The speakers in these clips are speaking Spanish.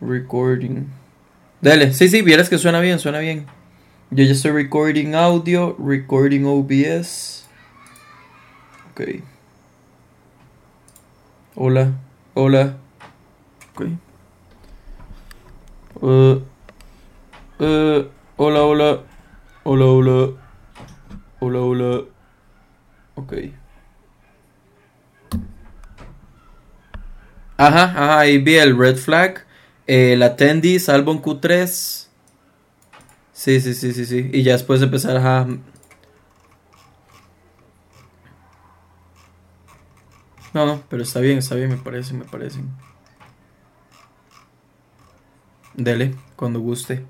Recording. Dale, sí, sí, vieras que suena bien, suena bien. Yo ya estoy recording audio, recording OBS. Ok. Hola, hola. Ok. Uh, uh, hola, hola. Hola, hola. Hola, hola. Ok. Ajá, ajá, ahí vi el red flag. El attendee, salvo en Q3. Sí, sí, sí, sí, sí. Y ya después empezar a... No, no, pero está bien, está bien, me parece, me parece. Dele, cuando guste.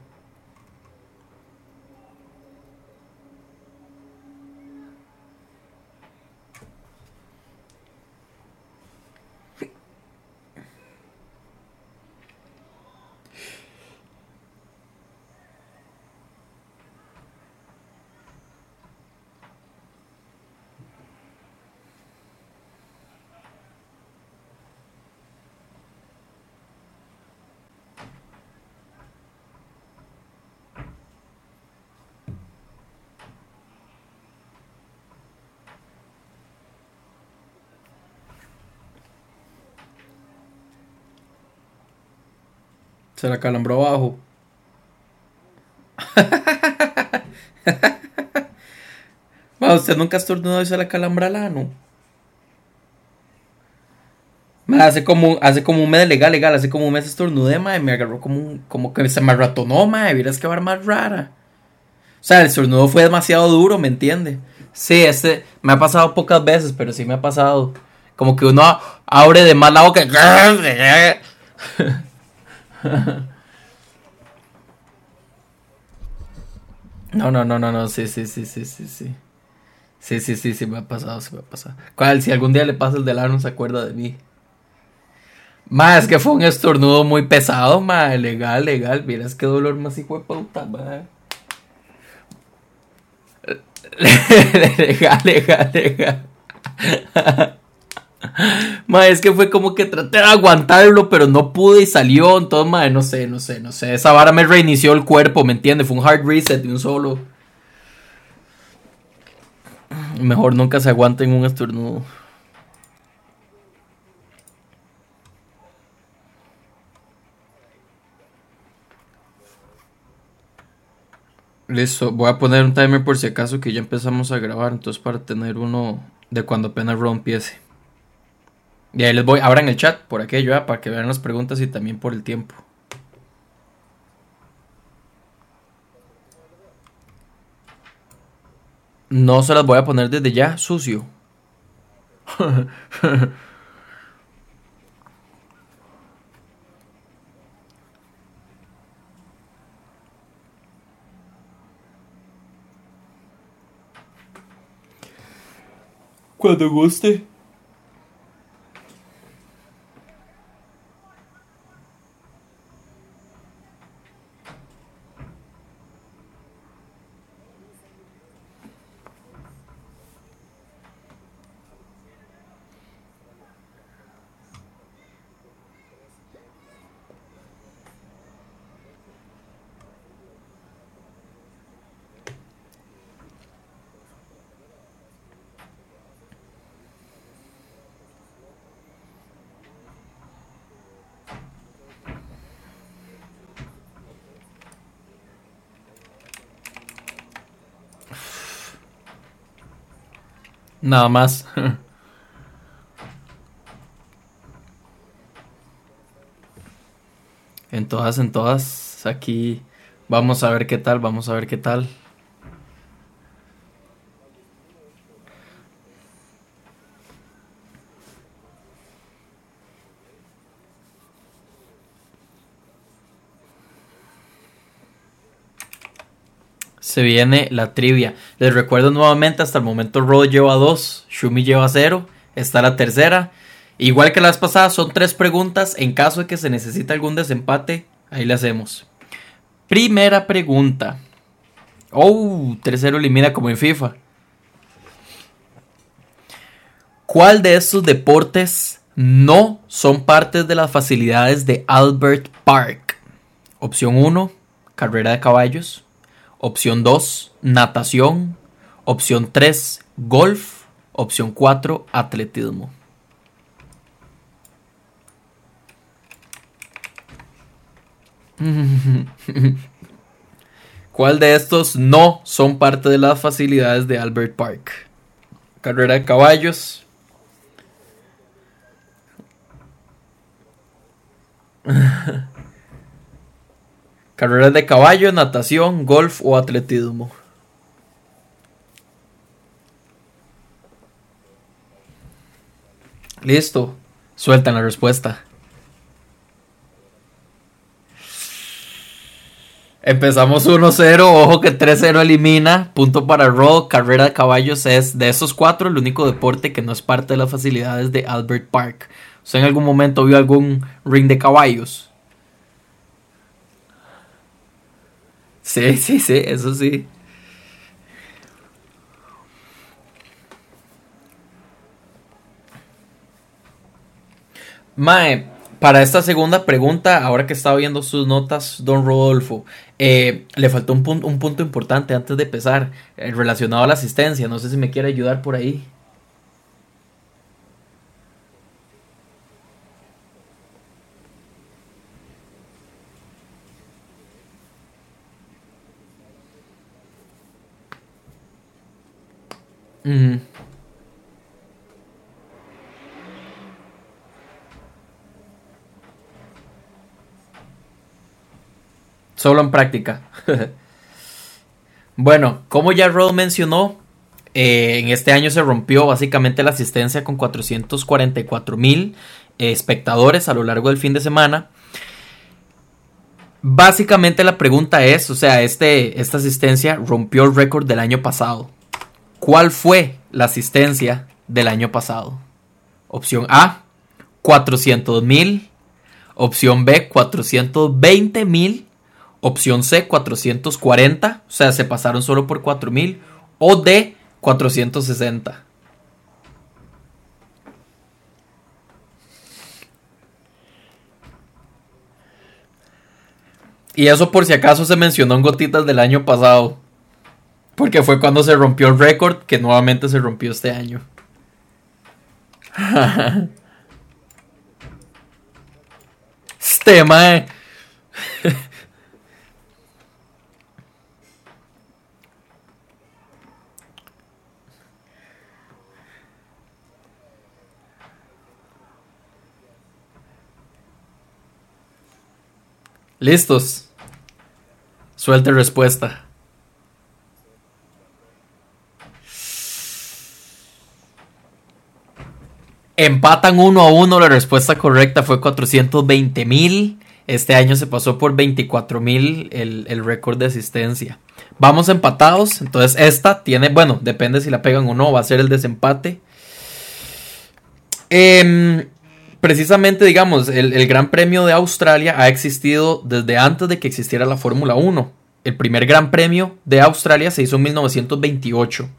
Se la calambró abajo. bueno, usted nunca ha estornudado y se la calambra el ano. Hace como, hace como un mes legal, legal, hace como un mes estornudé, madre, me agarró como, como que se me ratonó, madre, vieras que más rara. O sea, el estornudo fue demasiado duro, ¿me entiende? Sí, este me ha pasado pocas veces, pero sí me ha pasado. Como que uno abre de más la boca. No, no, no, no, no, sí, sí, sí, sí, sí, sí. Sí, sí, sí, sí, me ha pasado, sí me ha pasado. ¿Cuál? Si algún día le pasa el del no se acuerda de mí. Más que fue un estornudo muy pesado, ma, legal, legal. Miras qué dolor más hijo de puta, ma. legal, legal, legal. Ma, es que fue como que traté de aguantarlo, pero no pude y salió. Entonces, ma, no sé, no sé, no sé. Esa vara me reinició el cuerpo, ¿me entiendes? Fue un hard reset de un solo. Mejor nunca se aguanta en un estornudo. Listo, voy a poner un timer por si acaso que ya empezamos a grabar, entonces para tener uno de cuando apenas Raw empiece. Y ahí les voy, abran el chat por aquello, ¿eh? para que vean las preguntas y también por el tiempo. No se las voy a poner desde ya, sucio. Cuando guste. Nada más. en todas, en todas. Aquí vamos a ver qué tal, vamos a ver qué tal. Se viene la trivia. Les recuerdo nuevamente, hasta el momento Rod lleva dos, Shumi lleva cero, está la tercera. Igual que las pasadas, son tres preguntas. En caso de que se necesite algún desempate, ahí le hacemos. Primera pregunta. Oh, tercero elimina como en FIFA. ¿Cuál de estos deportes no son partes de las facilidades de Albert Park? Opción 1, carrera de caballos. Opción 2, natación. Opción 3, golf. Opción 4, atletismo. ¿Cuál de estos no son parte de las facilidades de Albert Park? Carrera de caballos. Carreras de caballo, natación, golf o atletismo. Listo. Sueltan la respuesta. Empezamos 1-0, ojo que 3-0 elimina, punto para Rod, carrera de caballos es de esos cuatro el único deporte que no es parte de las facilidades de Albert Park. ¿Usted en algún momento vio algún ring de caballos? Sí, sí, sí, eso sí. Mae, para esta segunda pregunta, ahora que estaba viendo sus notas, don Rodolfo, eh, le faltó un, un, punto importante antes de empezar, eh, relacionado a la asistencia. No sé si me quiere ayudar por ahí. Solo en práctica. bueno, como ya Rod mencionó, eh, en este año se rompió básicamente la asistencia con 444 mil eh, espectadores a lo largo del fin de semana. Básicamente la pregunta es, o sea, este, esta asistencia rompió el récord del año pasado. ¿Cuál fue la asistencia del año pasado? Opción A, 400 mil. Opción B, 420 mil. Opción C, 440, o sea, se pasaron solo por 4000. O D, 460. Y eso por si acaso se mencionó en gotitas del año pasado. Porque fue cuando se rompió el récord que nuevamente se rompió este año. este. Listos. Suelte respuesta. Empatan uno a uno. La respuesta correcta fue 420 mil. Este año se pasó por 24 mil el, el récord de asistencia. Vamos empatados. Entonces esta tiene, bueno, depende si la pegan o no. Va a ser el desempate. Eh, precisamente, digamos, el, Gran Premio de Australia ha existido desde antes de que existiera la Fórmula 1. El primer Gran Premio de Australia se hizo en 1928.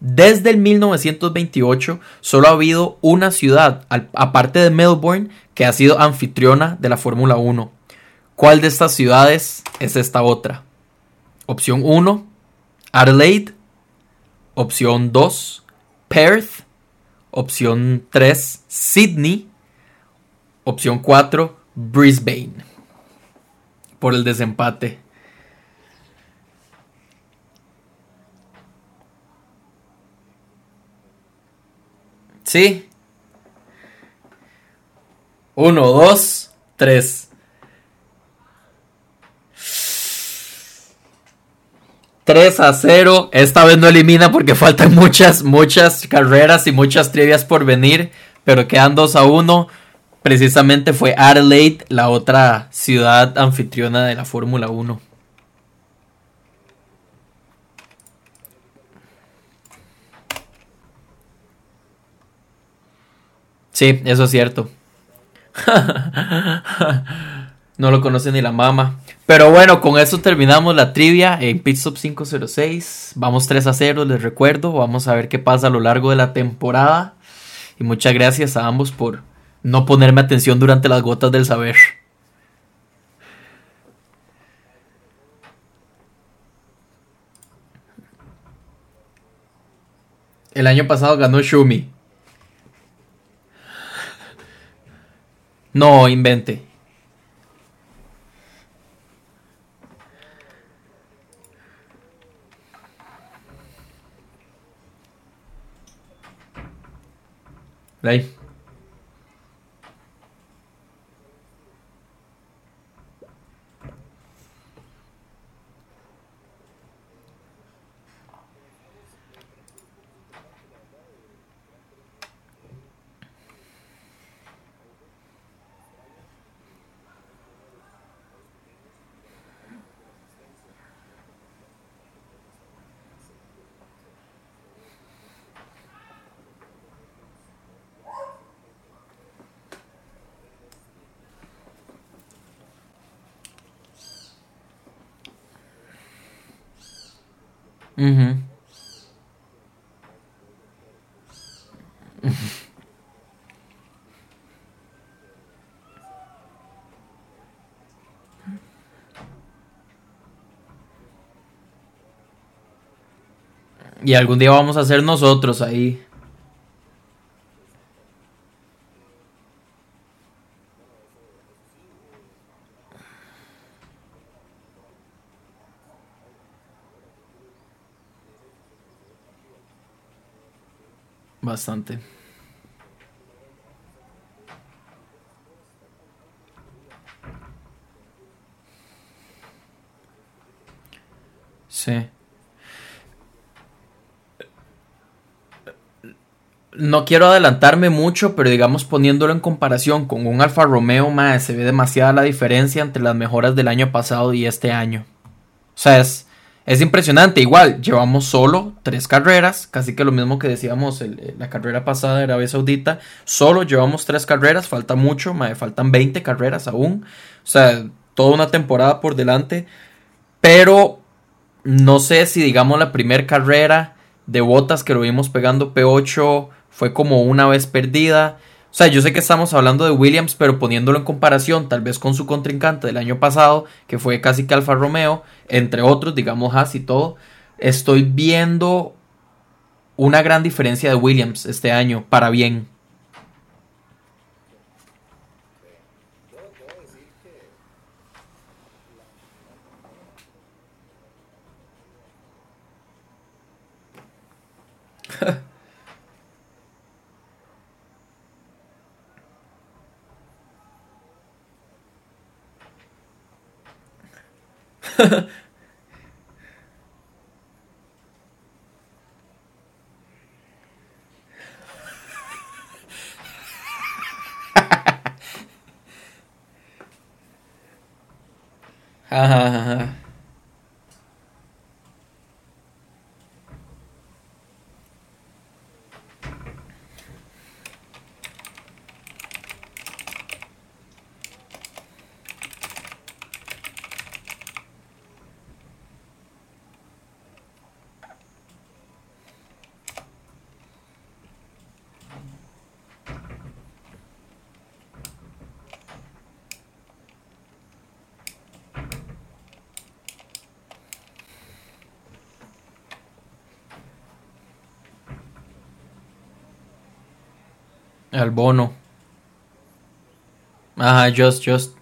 Desde el 1928 solo ha habido una ciudad, aparte de Melbourne, que ha sido anfitriona de la Fórmula 1. ¿Cuál de estas ciudades es esta otra? Opción 1, Adelaide. Opción 2, Perth. Opción 3, Sydney. Opción 4, Brisbane. Por el desempate. Sí. 1, 2, 3. 3 a 0. Esta vez no elimina porque faltan muchas, muchas carreras y muchas trivias por venir. Pero quedan 2 a 1 precisamente fue Adelaide, la otra ciudad anfitriona de la Fórmula 1. Sí, eso es cierto. no lo conoce ni la mama. Pero bueno, con eso terminamos la trivia en Pitstop 506. Vamos 3 a 0, les recuerdo. Vamos a ver qué pasa a lo largo de la temporada. Y muchas gracias a ambos por no ponerme atención durante las gotas del saber. El año pasado ganó Shumi. No, invente. Y algún día vamos a ser nosotros ahí. Bastante. Sí. no quiero adelantarme mucho, pero digamos poniéndolo en comparación con un Alfa Romeo, más se ve demasiada la diferencia entre las mejoras del año pasado y este año. O sea, es, impresionante. Igual, llevamos solo tres carreras, casi que lo mismo que decíamos la carrera pasada de Arabia Saudita. Solo llevamos tres carreras, falta mucho, me faltan 20 carreras aún. O sea, toda una temporada por delante. Pero no sé si digamos la primera carrera de botas que lo vimos pegando P8 fue como una vez perdida. O sea, yo sé que estamos hablando de Williams, pero poniéndolo en comparación tal vez con su contrincante del año pasado, que fue casi que Alfa Romeo, entre otros, digamos Haas y todo, estoy viendo una gran diferencia de Williams este año, para bien. Al bono. Ajá, just, just.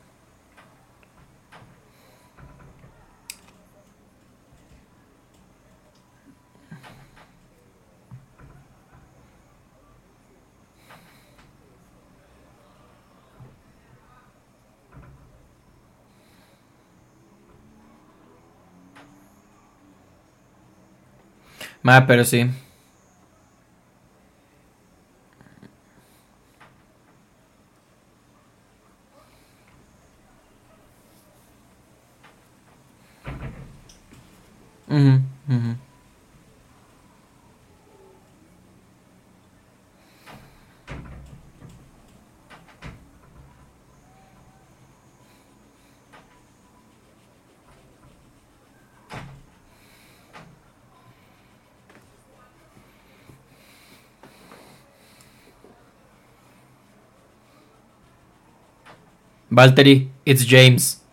Ma, pero sí. Mm-hmm. Mm-hmm. Valtteri, it's James.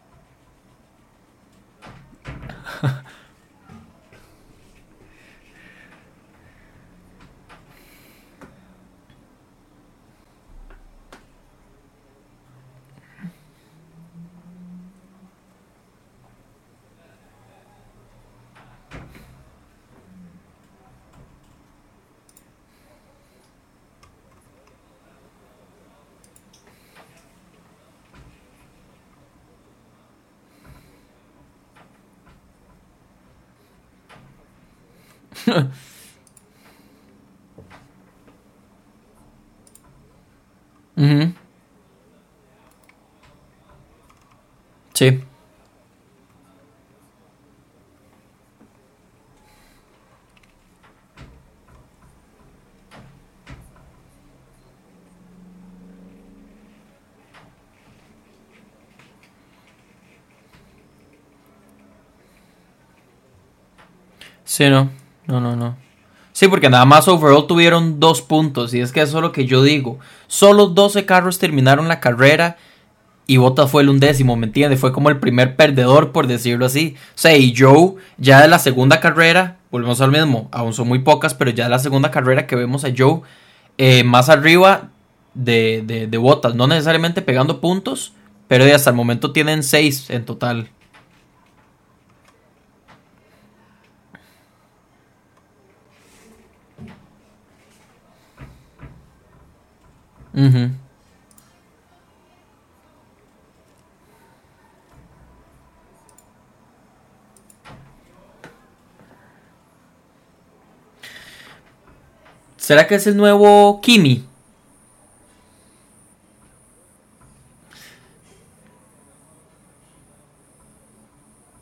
Sí, no. No, no, no. Sí, porque nada más overall tuvieron dos puntos. Y es que eso es lo que yo digo. Solo 12 carros terminaron la carrera. Y Bottas fue el undécimo, ¿me entiendes? Fue como el primer perdedor, por decirlo así. O sea, y Joe, ya de la segunda carrera, volvemos al mismo. Aún son muy pocas, pero ya de la segunda carrera que vemos a Joe eh, más arriba de, de, de Bottas. No necesariamente pegando puntos, pero hasta el momento tienen 6 en total. Ujú. ¿Será que es el nuevo Kimi?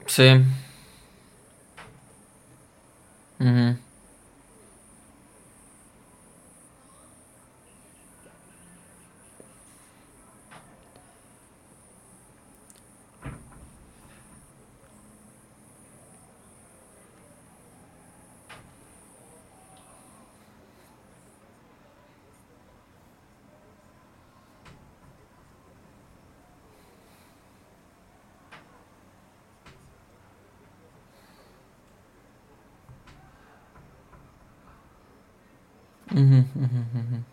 Sí. Ujú, ujú.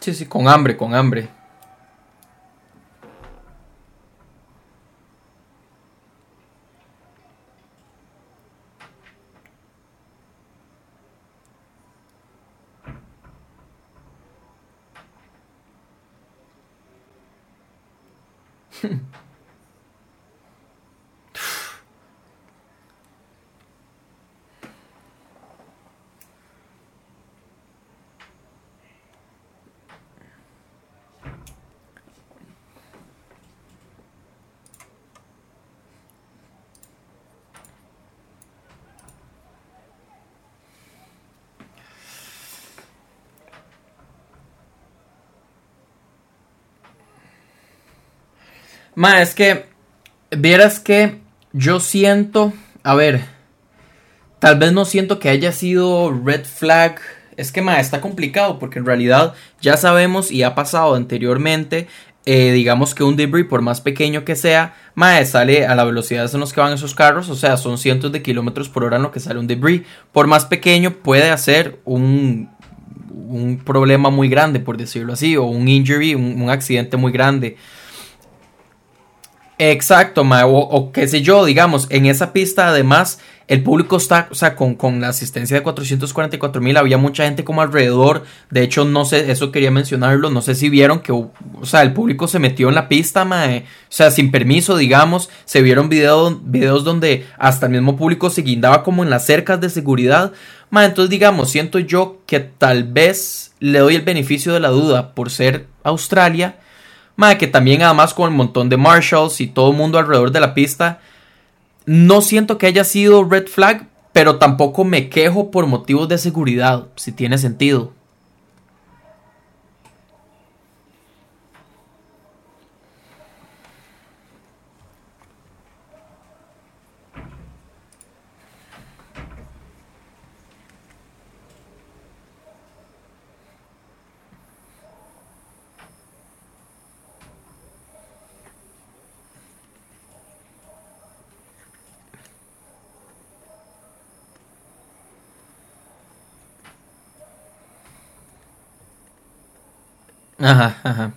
Sí, sí, con hambre, con hambre. Ma, es que, vieras que yo siento, a ver, tal vez no siento que haya sido red flag. Es que, ma, está complicado porque en realidad ya sabemos y ha pasado anteriormente, eh, digamos que un debris, por más pequeño que sea, ma, sale a la velocidad en los que van esos carros, o sea, son cientos de kilómetros por hora en lo que sale un debris. Por más pequeño puede hacer un, un problema muy grande, por decirlo así, o un injury, un accidente muy grande. Exacto, ma, o, qué sé yo, digamos, en esa pista además el público está, o sea, con, con la asistencia de 444 mil, había mucha gente como alrededor, de hecho, no sé, eso quería mencionarlo, no sé si vieron que, o sea, el público se metió en la pista, ma, o sea, sin permiso, digamos, se vieron video, videos donde hasta el mismo público se guindaba como en las cercas de seguridad, ma, entonces, digamos, siento yo que tal vez le doy el beneficio de la duda por ser Australia, Madre, que también además con el montón de marshals y todo el mundo alrededor de la pista, no siento que haya sido red flag, pero tampoco me quejo por motivos de seguridad, si tiene sentido. Ajá, ajá.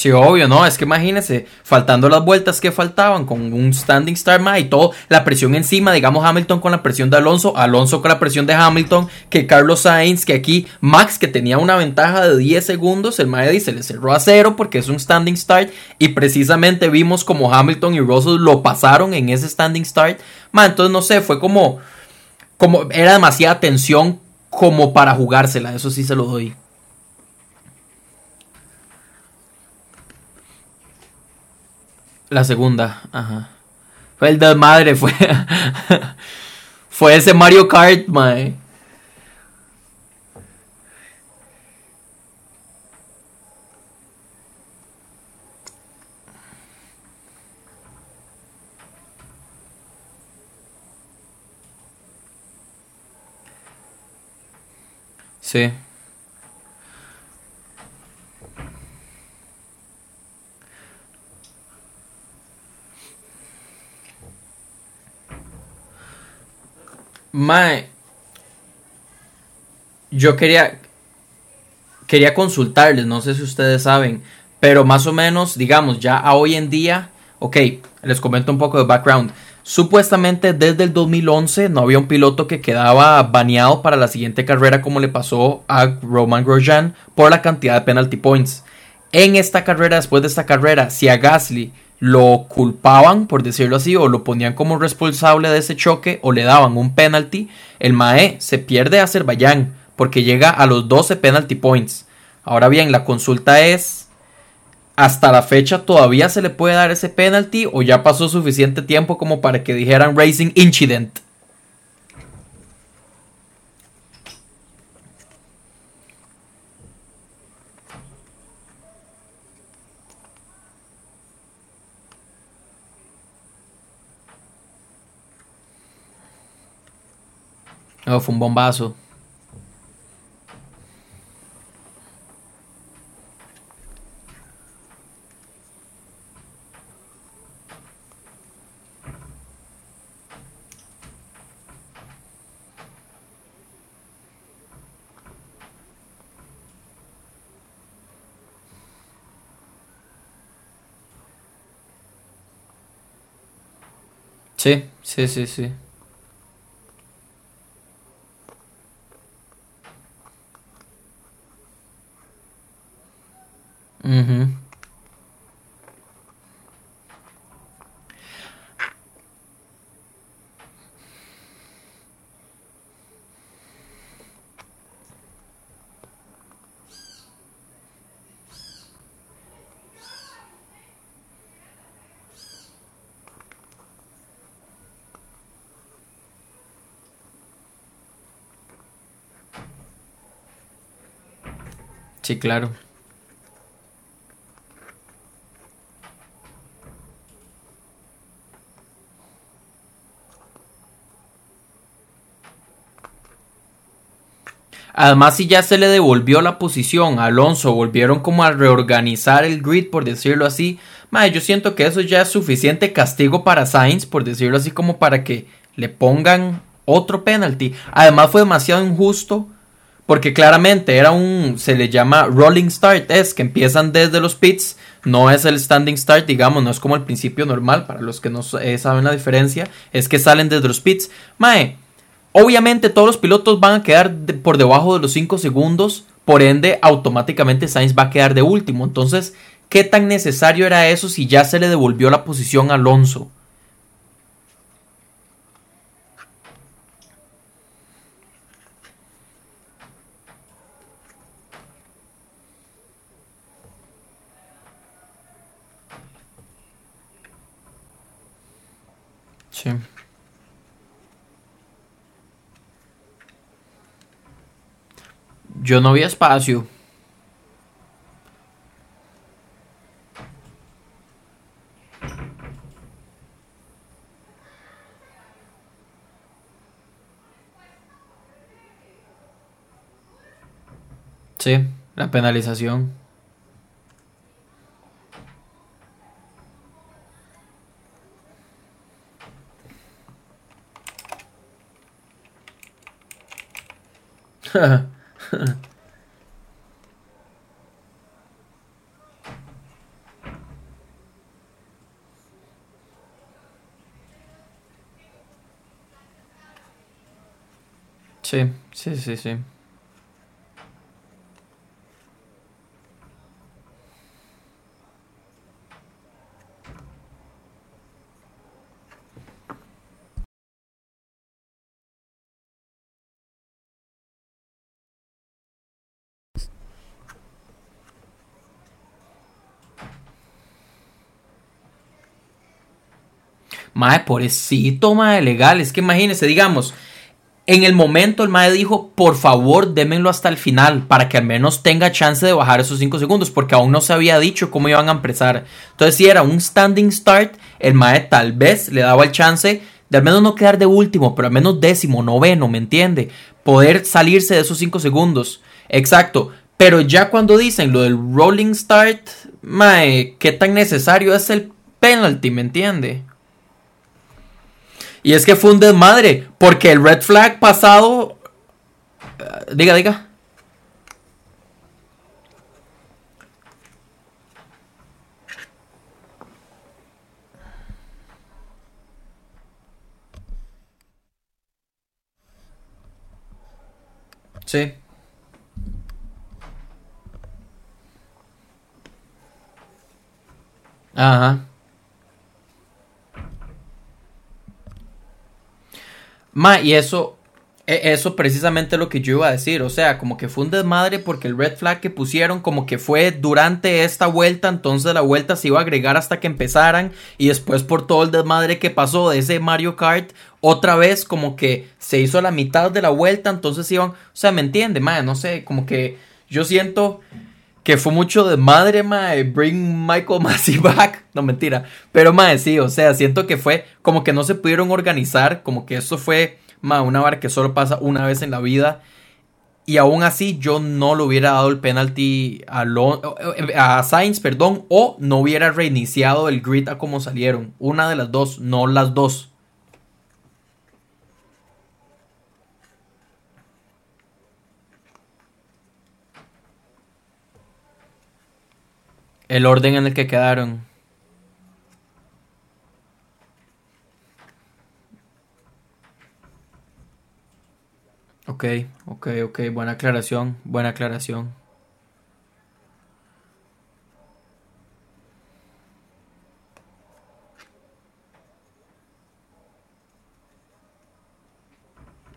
Sí, obvio, no, es que imagínese, faltando las vueltas que faltaban con un standing start más y todo, la presión encima, digamos Hamilton con la presión de Alonso, Alonso con la presión de Hamilton, que Carlos Sainz, que aquí Max, que tenía una ventaja de 10 segundos, el Maedi se le cerró a cero porque es un standing start y precisamente vimos como Hamilton y Russell lo pasaron en ese standing start. Ma, entonces no sé, fue como, como, era demasiada tensión como para jugársela, eso sí se lo doy. La segunda, ajá. Fue el de madre, fue. fue ese Mario Kart, mae. Sí. Mae, yo quería quería consultarles, no sé si ustedes saben, pero más o menos, digamos, ya a hoy en día, ok, les comento un poco de background. Supuestamente desde el 2011 no había un piloto que quedaba baneado para la siguiente carrera como le pasó a Roman Grosjean por la cantidad de penalty points. En esta carrera, después de esta carrera, si a Gasly lo culpaban, por decirlo así, o lo ponían como responsable de ese choque o le daban un penalty, el Mae se pierde a Azerbaiyán porque llega a los 12 penalty points. Ahora bien, la consulta es, ¿hasta la fecha todavía se le puede dar ese penalty o ya pasó suficiente tiempo como para que dijeran Racing Incident? Oh, fue un bombazo. Sí, sí, sí, sí. Ujú. Sí, claro. Además, si ya se le devolvió la posición a Alonso, volvieron como a reorganizar el grid, por decirlo así. Madre, yo siento que eso ya es suficiente castigo para Sainz, por decirlo así, como para que le pongan otro penalty. Además, fue demasiado injusto. Porque claramente era un. Se le llama rolling start. Es que empiezan desde los pits. No es el standing start, digamos. No es como el principio normal. Para los que no eh, saben la diferencia. Es que salen desde los pits. Mae. Obviamente todos los pilotos van a quedar por debajo de los 5 segundos, por ende automáticamente Sainz va a quedar de último. Entonces, ¿qué tan necesario era eso si ya se le devolvió la posición a Alonso? Sí. Yo no vi espacio. Sí, la penalización. sí, sí, sí, sí. Mae, pobrecito, mae, legal. Es que imagínese, digamos, en el momento el mae dijo, por favor, démenlo hasta el final, para que al menos tenga chance de bajar esos 5 segundos, porque aún no se había dicho cómo iban a empezar. Entonces, si era un standing start, el mae tal vez le daba el chance de al menos no quedar de último, pero al menos décimo, noveno, ¿me entiende? Poder salirse de esos 5 segundos. Exacto. Pero ya cuando dicen lo del rolling start, mae, ¿qué tan necesario es el penalty, ¿me entiende? Y es que fue un desmadre, porque el red flag pasado... Uh, diga, diga. Sí. Ajá. Ma, y eso, e, eso precisamente lo que yo iba a decir, o sea, como que fue un desmadre porque el red flag que pusieron como que fue durante esta vuelta, entonces la vuelta se iba a agregar hasta que empezaran y después por todo el desmadre que pasó de ese Mario Kart, otra vez como que se hizo la mitad de la vuelta, entonces iban, o sea, ¿me entiende? Ma, no sé, como que yo siento que fue mucho de madre, mae, bring Michael Massey back. No, mentira. Pero, mae, sí, o sea, siento que fue como que no se pudieron organizar, como que eso fue, mae, una vara que solo pasa una vez en la vida. Y aún así yo no le hubiera dado el penalty a, a Sainz, perdón, o no hubiera reiniciado el grid a como salieron. Una de las dos, no las dos. El orden en el que quedaron. Ok, ok, ok, buena aclaración, buena aclaración.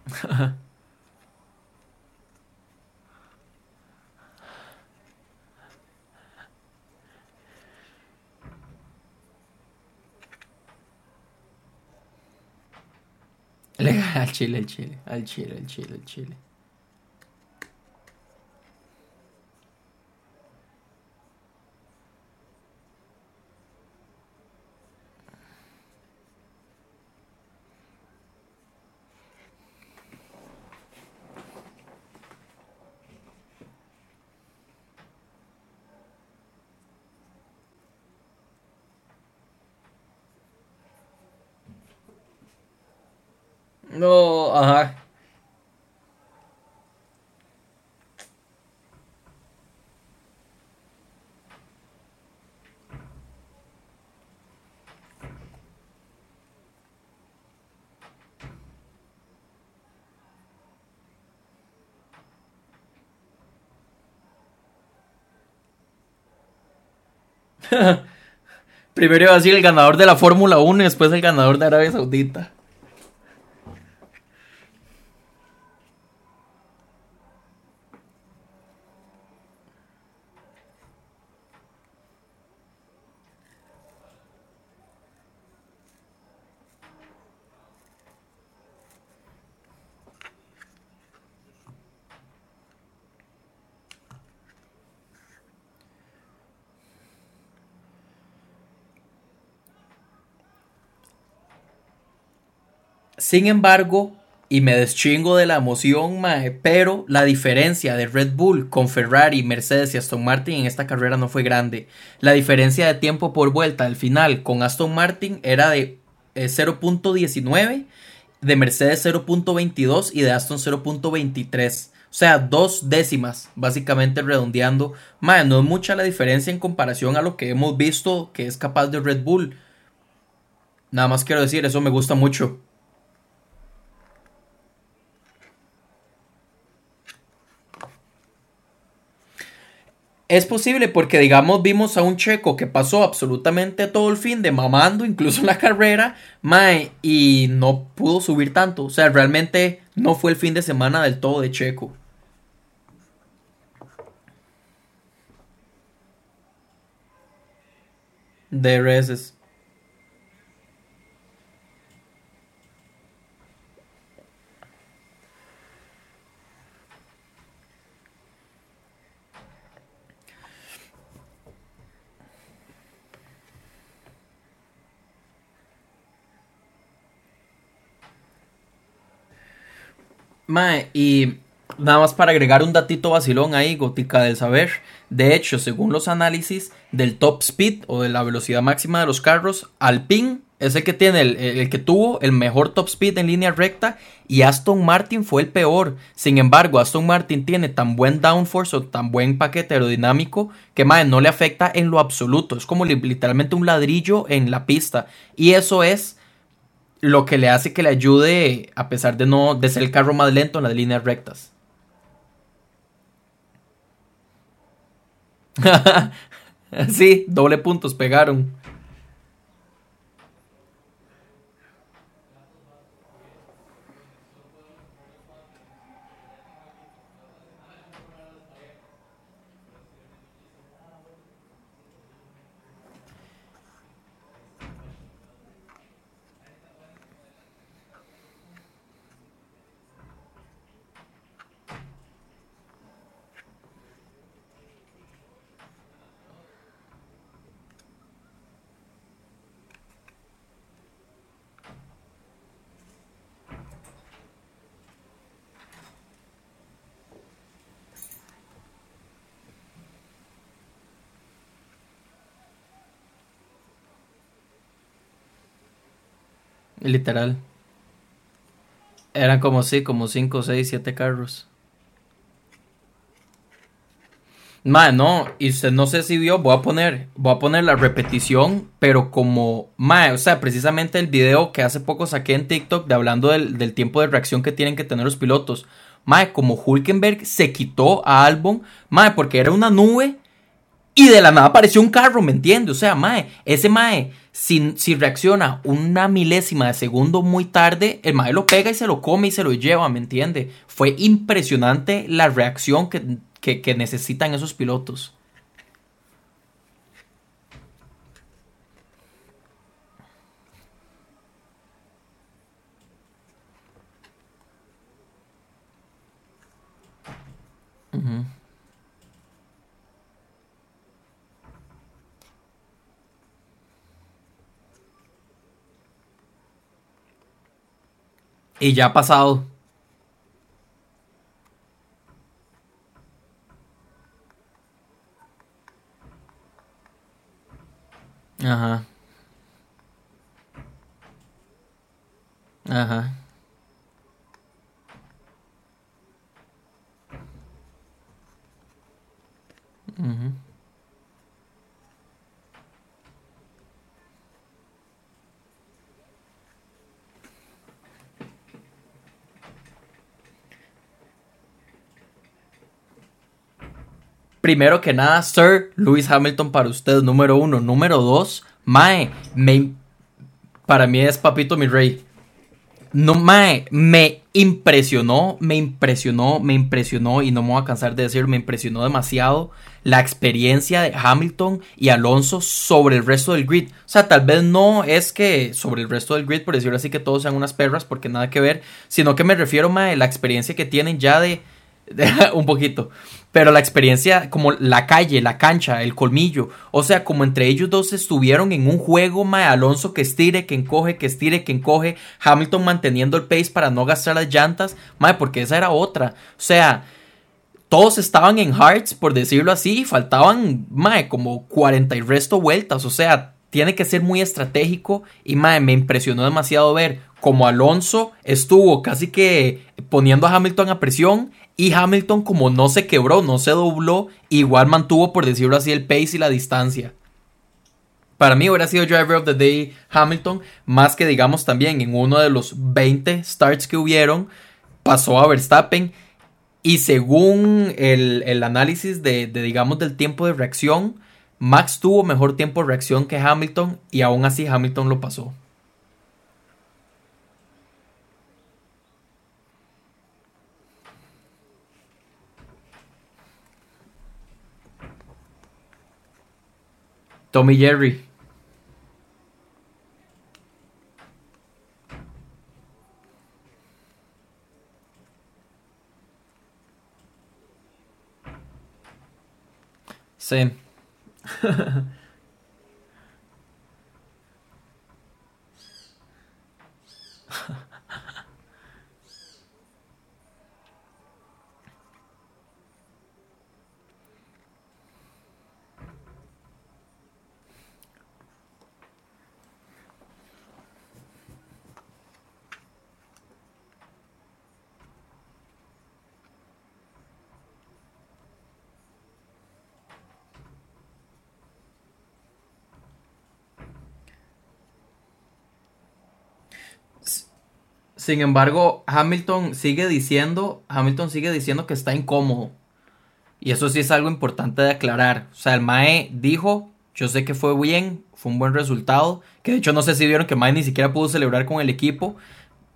al chile, al chile, al chile, al chile, al chile. No, ajá. Primero iba a decir el ganador de la Fórmula 1 y después el ganador de Arabia Saudita. Sin embargo, y me deschingo de la emoción, mae, pero la diferencia de Red Bull con Ferrari, Mercedes y Aston Martin en esta carrera no fue grande. La diferencia de tiempo por vuelta al final con Aston Martin era de 0.19, eh, de Mercedes 0.22 y de Aston 0.23. O sea, dos décimas, básicamente redondeando. Mae, no es mucha la diferencia en comparación a lo que hemos visto que es capaz de Red Bull. Nada más quiero decir, eso me gusta mucho. Es posible porque, digamos, vimos a un checo que pasó absolutamente todo el fin de mamando, incluso la carrera, y no pudo subir tanto. O sea, realmente no fue el fin de semana del todo de checo. De reses. Mae, y nada más para agregar un datito vacilón ahí, gótica del saber. De hecho, según los análisis del top speed o de la velocidad máxima de los carros, Alpine es el que tiene el, que tuvo el mejor top speed en línea recta y Aston Martin fue el peor. Sin embargo, Aston Martin tiene tan buen downforce o tan buen paquete aerodinámico que mae, no le afecta en lo absoluto. Es como literalmente un ladrillo en la pista. Y eso es lo que le hace que le ayude a pesar de no de ser el carro más lento en las líneas rectas. sí, doble puntos pegaron. Literal. Eran como sí, como 5, 6, 7 carros. Mae, no, y usted no sé si vio, voy a poner, voy a poner la repetición, pero como, mae, o sea, precisamente el video que hace poco saqué en TikTok de hablando del, del tiempo de reacción que tienen que tener los pilotos. Mae, como Hulkenberg se quitó a Albon, mae, porque era una nube y de la nada apareció un carro, ¿me entiendes? O sea, mae, ese mae, si, si, reacciona una milésima de segundo muy tarde, el mae lo pega y se lo come y se lo lleva, ¿me entiende? Fue impresionante la reacción que, que, necesitan esos pilotos. Y ya ha pasado. Ajá. Ajá. Uh Primero que nada, Sir Lewis Hamilton para usted, número uno. Número dos, Mae, me, para mí es papito mi rey. No, Mae, me impresionó, me impresionó, me impresionó y no me voy a cansar de decir, me impresionó demasiado la experiencia de Hamilton y Alonso sobre el resto del grid. O sea, tal vez no es que sobre el resto del grid, por decirlo así, que todos sean unas perras, porque nada que ver, sino que me refiero, Mae, la experiencia que tienen ya de, de un poquito. Pero la experiencia, como la calle, la cancha, el colmillo, o sea, como entre ellos dos estuvieron en un juego, mae, Alonso que estire, que encoge, que estire, que encoge, Hamilton manteniendo el pace para no gastar las llantas, mae, porque esa era otra, o sea, todos estaban en hearts, por decirlo así, faltaban, mae, como 40 y resto vueltas, o sea, tiene que ser muy estratégico y, mae, me impresionó demasiado ver como Alonso estuvo casi que poniendo a Hamilton a presión y Hamilton, como no se quebró, no se dobló, igual mantuvo, por decirlo así, el pace y la distancia. Para mí hubiera sido Driver of the Day Hamilton, más que digamos también en uno de los 20 starts que hubieron, pasó a Verstappen. Y según el, análisis de, de, digamos, del tiempo de reacción, Max tuvo mejor tiempo de reacción que Hamilton y aún así Hamilton lo pasó. Tommy Jerry. Sí. Sin embargo, Hamilton sigue diciendo, Hamilton sigue diciendo que está incómodo. Y eso sí es algo importante de aclarar. O sea, el Mae dijo, yo sé que fue bien, fue un buen resultado. Que de hecho no sé si vieron que Mae ni siquiera pudo celebrar con el equipo.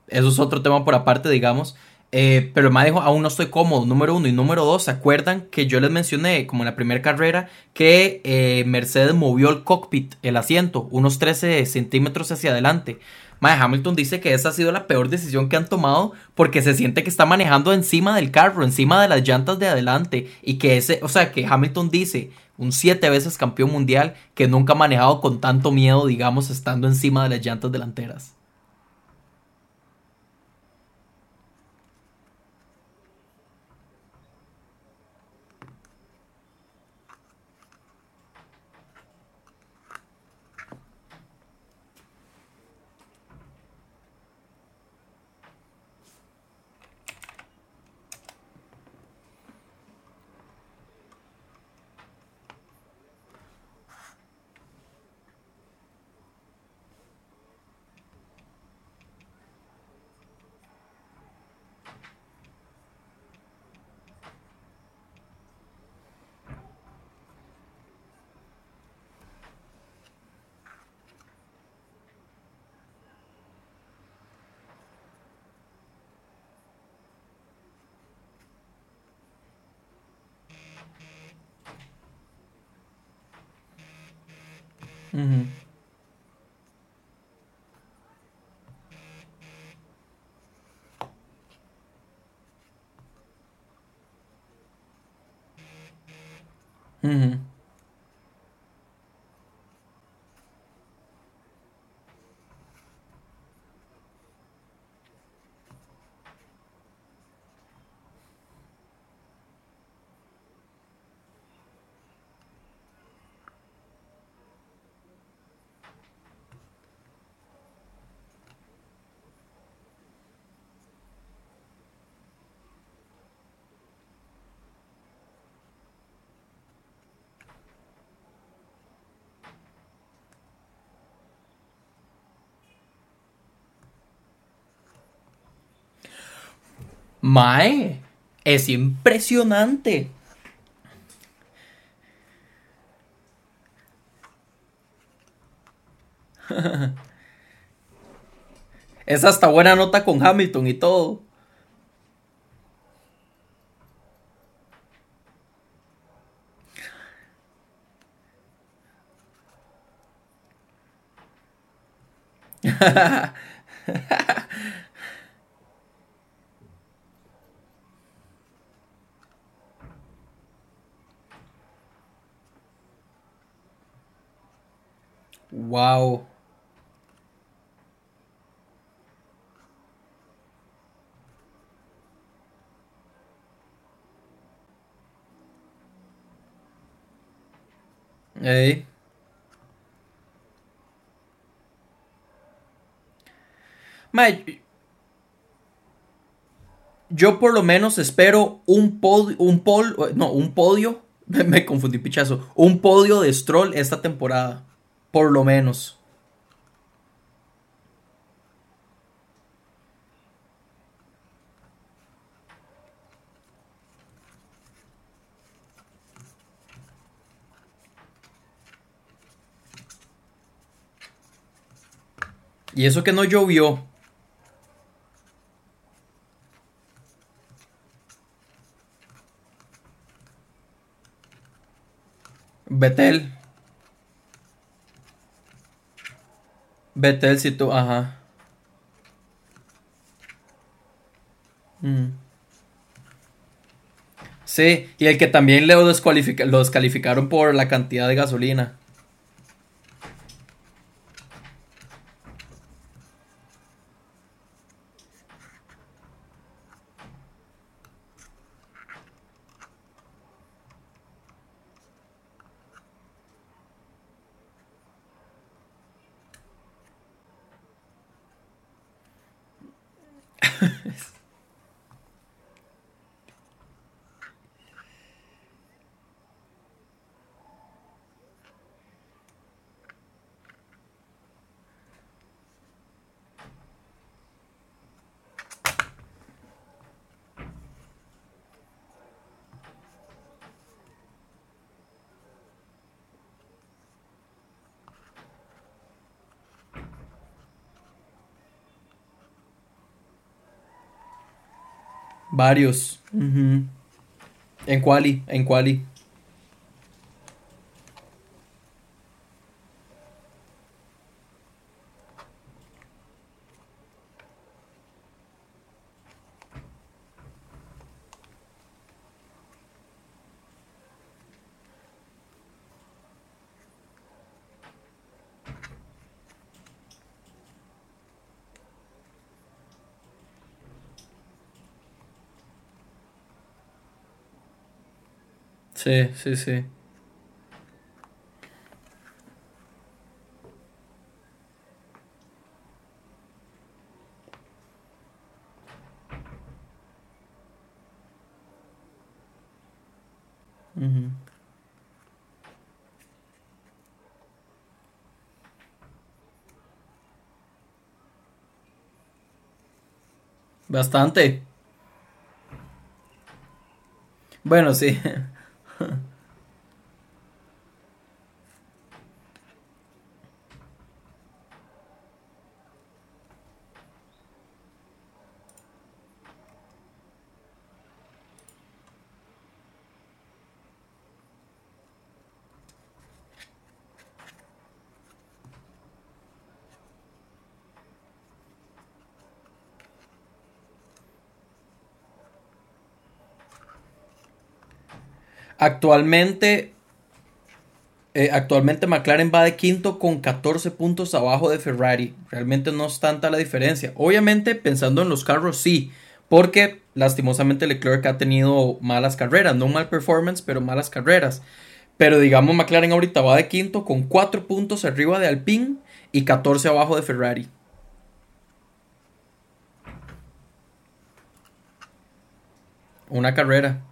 Eso es otro tema por aparte, digamos. Eh, pero el Mae dijo, aún no estoy cómodo, número uno. Y número dos, ¿se acuerdan que yo les mencioné, como en la primera carrera, que eh, Mercedes movió el cockpit, el asiento, unos 13 centímetros hacia adelante? Hamilton dice que esa ha sido la peor decisión que han tomado porque se siente que está manejando encima del carro, encima de las llantas de adelante y que ese, o sea, que Hamilton dice, un siete veces campeón mundial que nunca ha manejado con tanto miedo, digamos, estando encima de las llantas delanteras. Mm-hmm. Mm-hmm. Mae, es impresionante. es hasta buena nota con Hamilton y todo. Wow. Ey. Mae, yo por lo menos espero un podio, un pol, no, un podio, me confundí pichazo, un podio de Stroll esta temporada, por lo menos. Y eso que no llovió. Betel. Betel, si tú, ajá. Mm. Sí, y el que también le descalifica, lo descalificaron por la cantidad de gasolina. Varios. Ujú. En quali, en quali. Sí, sí, sí. Bastante. Bueno, sí. Actualmente, eh, actualmente McLaren va de quinto con 14 puntos abajo de Ferrari. Realmente no es tanta la diferencia. Obviamente, pensando en los carros, sí. Porque lastimosamente Leclerc ha tenido malas carreras. No mal performance, pero malas carreras. Pero digamos, McLaren ahorita va de quinto con 4 puntos arriba de Alpine y 14 abajo de Ferrari. Una carrera.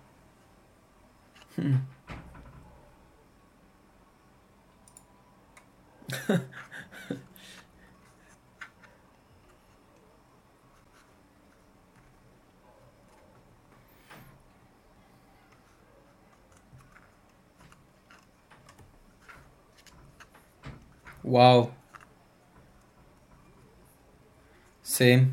Hmm. Wow. Sí.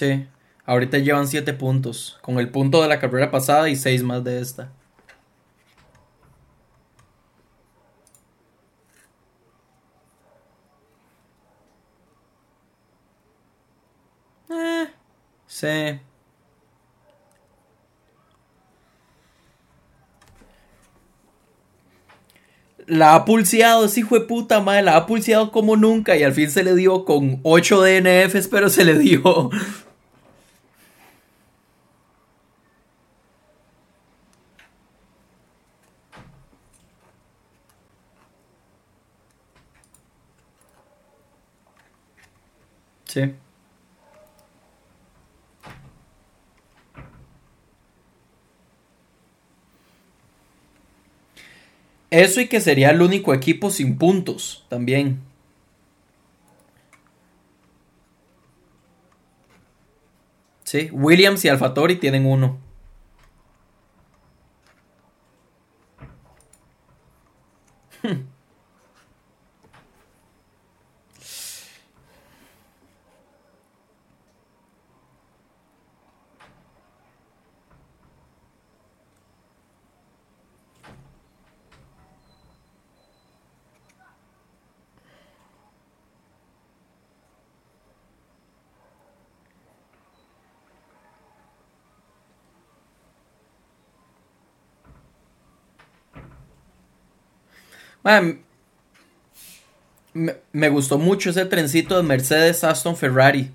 Sí. Ahorita llevan 7 puntos. Con el punto de la carrera pasada y 6 más de esta. Eh, sí. La ha pulseado, ese hijo de puta madre, la ha pulseado como nunca y al fin se le dio con 8 DNFs, pero se le dio. Eso y que sería el único equipo sin puntos también. Sí, Williams y Alfatori tienen uno. Me, gustó mucho ese trencito de Mercedes Aston Ferrari.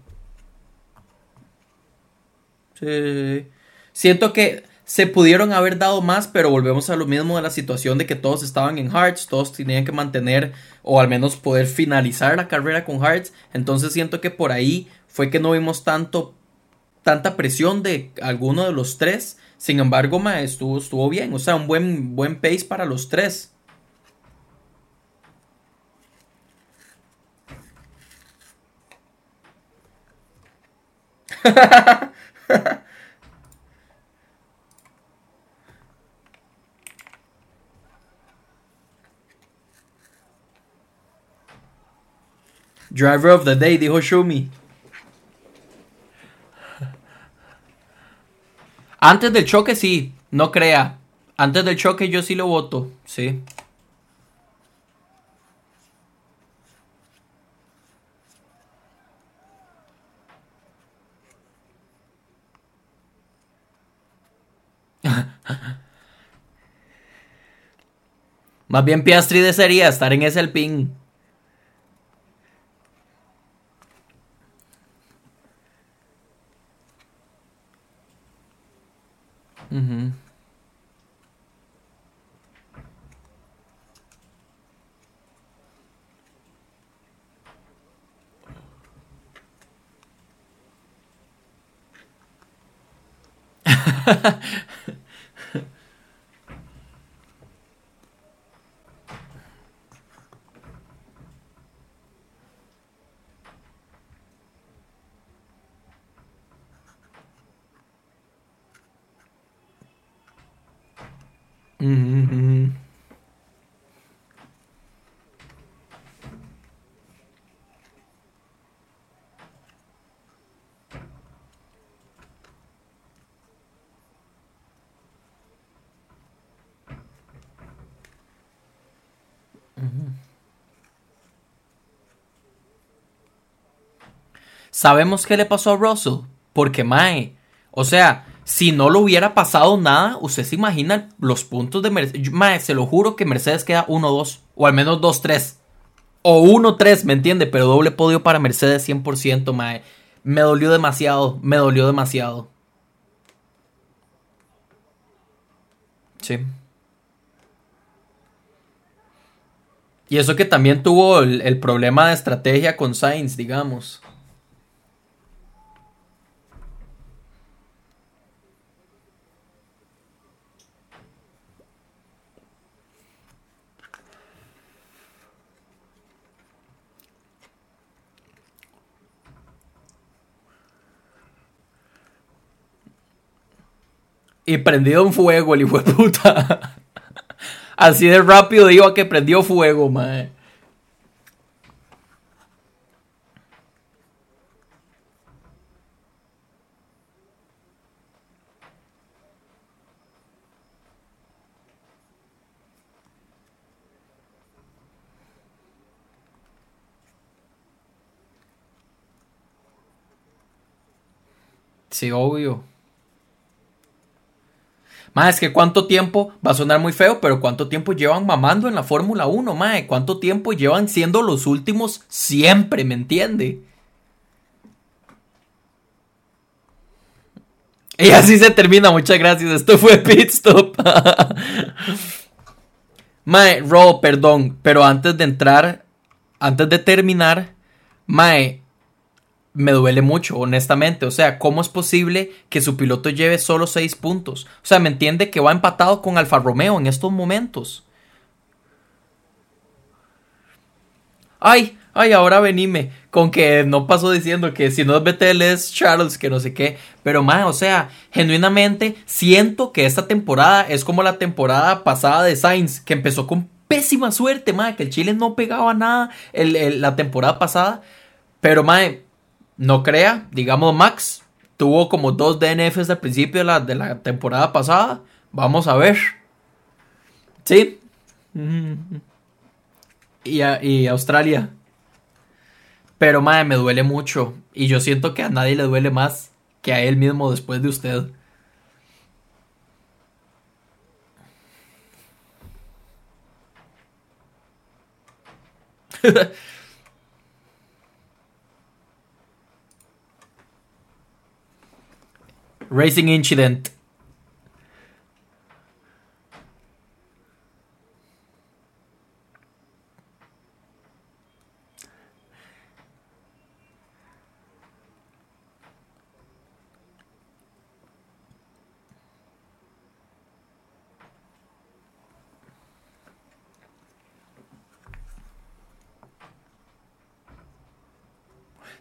Siento que se pudieron haber dado más, pero volvemos a lo mismo de la situación de que todos estaban en Hearts, todos tenían que mantener o al menos poder finalizar la carrera con Hearts. Entonces siento que por ahí fue que no vimos tanto tanta presión de alguno de los tres. Sin embargo, estuvo, estuvo bien, o sea, un buen, buen pace para los tres. Driver of the day, dijo Shumi. Antes del choque sí, no crea. Antes del choque yo sí lo voto, sí. Más bien Piastri desearía estar en ese Alpine. Sabemos qué le pasó a Russell, porque Mae, o sea, si no lo hubiera pasado nada, usted se imagina los puntos de Mercedes. Mae, se lo juro que Mercedes queda 1-2, o al menos 2-3, o 1-3, ¿me entiende? Pero doble podio para Mercedes 100%, Mae. Me dolió demasiado, me dolió demasiado. Sí. Y eso que también tuvo el, el problema de estrategia con Sainz, digamos. y prendido en fuego el hijo de puta. Así de rápido digo que prendió fuego, mae. Sí, obvio. Más es que cuánto tiempo, va a sonar muy feo, pero cuánto tiempo llevan mamando en la Fórmula 1, mae. Cuánto tiempo llevan siendo los últimos siempre, ¿me entiende? Y así se termina, muchas gracias. Esto fue Pit Stop. mae, Ro, perdón, pero antes de entrar, antes de terminar, Mae, me duele mucho, honestamente. O sea, ¿cómo es posible que su piloto lleve solo 6 puntos? O sea, ¿me entiende que va empatado con Alfa Romeo en estos momentos? Ay, ay, ahora venime con que no pasó diciendo que si no es BTL es Charles, que no sé qué. Pero, mae, o sea, genuinamente siento que esta temporada es como la temporada pasada de Sainz, que empezó con pésima suerte, mae, que el Chile no pegaba nada la temporada pasada. Pero, mae, no crea, digamos, Max tuvo como dos DNFs al principio de la, de la temporada pasada. Vamos a ver. Sí. Y, y Australia. Pero, mae, me duele mucho. Y yo siento que a nadie le duele más que a él mismo después de usted. Racing Incident.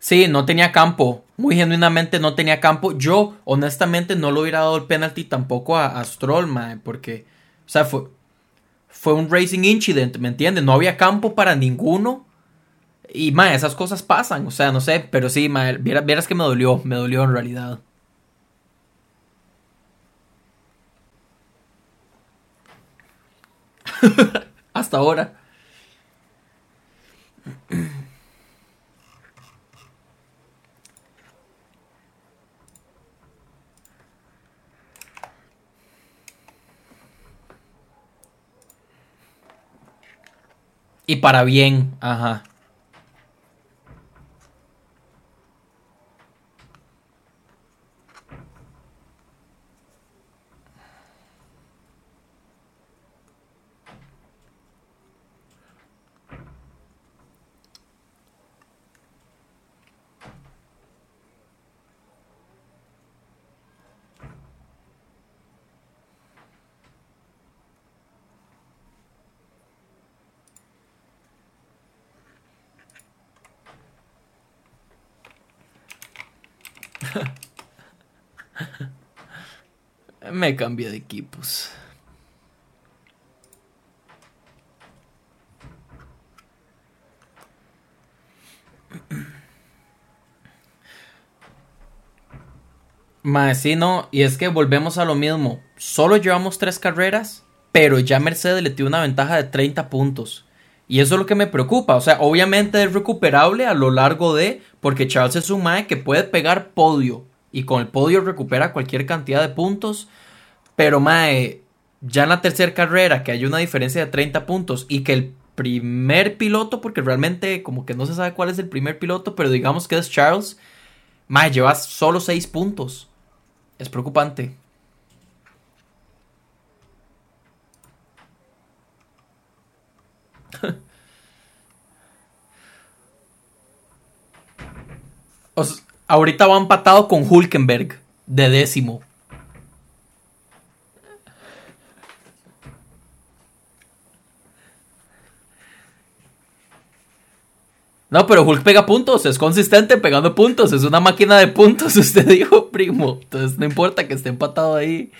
Sí, no tenía campo. Muy genuinamente no tenía campo. Yo, honestamente, no le hubiera dado el penalti tampoco a, Stroll, mae, porque, o sea, fue, fue un racing incident, ¿me entiendes? No había campo para ninguno. Y, mae, esas cosas pasan, o sea, no sé, pero sí, mae, vieras, vieras que me dolió, me dolió en realidad. Hasta ahora. Y para bien, ajá. Me cambié de equipos. Más sí, no, y es que volvemos a lo mismo. Solo llevamos tres carreras, pero ya Mercedes le tiene una ventaja de 30 puntos. Y eso es lo que me preocupa. O sea, obviamente es recuperable a lo largo de. Porque Charles es un Mae que puede pegar podio y con el podio recupera cualquier cantidad de puntos. Pero Mae, ya en la tercera carrera, que hay una diferencia de 30 puntos y que el primer piloto, porque realmente como que no se sabe cuál es el primer piloto, pero digamos que es Charles, Mae, llevas solo 6 puntos. Es preocupante. Ahorita va empatado con Hulkenberg de décimo. No, pero Hulk pega puntos, es consistente pegando puntos, es una máquina de puntos, usted dijo, primo. Entonces no importa que esté empatado ahí.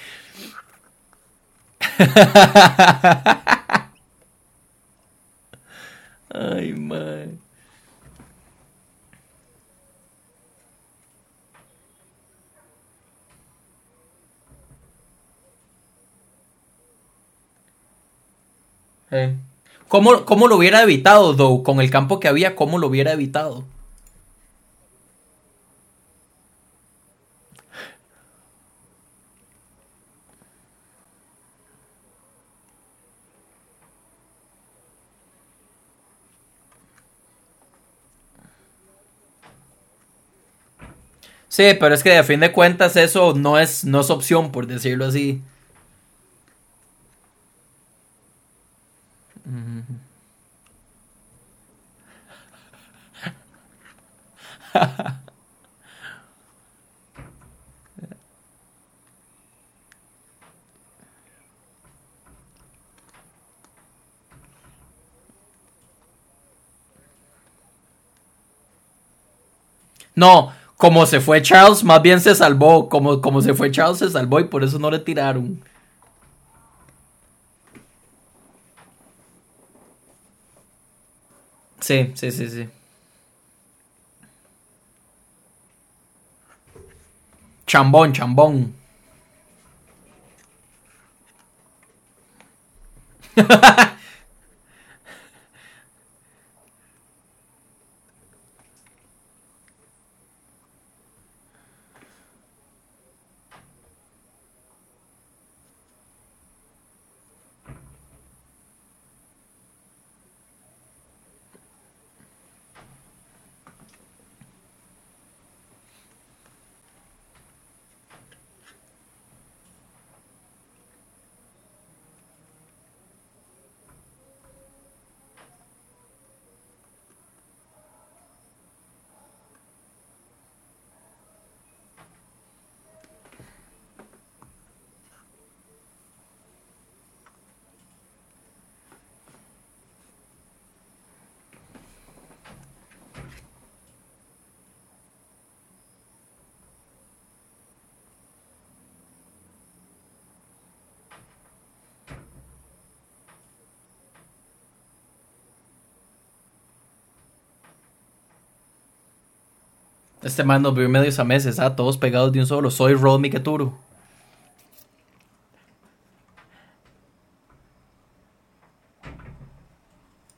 Ay, man. ¿Cómo, ¿Cómo, lo hubiera evitado, though? Con el campo que había, ¿cómo lo hubiera evitado? Sí, pero es que a fin de cuentas eso no es, no es opción, por decirlo así. No, como se fue Charles, más bien se salvó. Como, como se fue Charles, se salvó y por eso no le tiraron. Sí, sí, sí, sí. Chambón, chambón. Este man nos vio medios a meses, ah, todos pegados de un solo. Soy Rod Miketuru.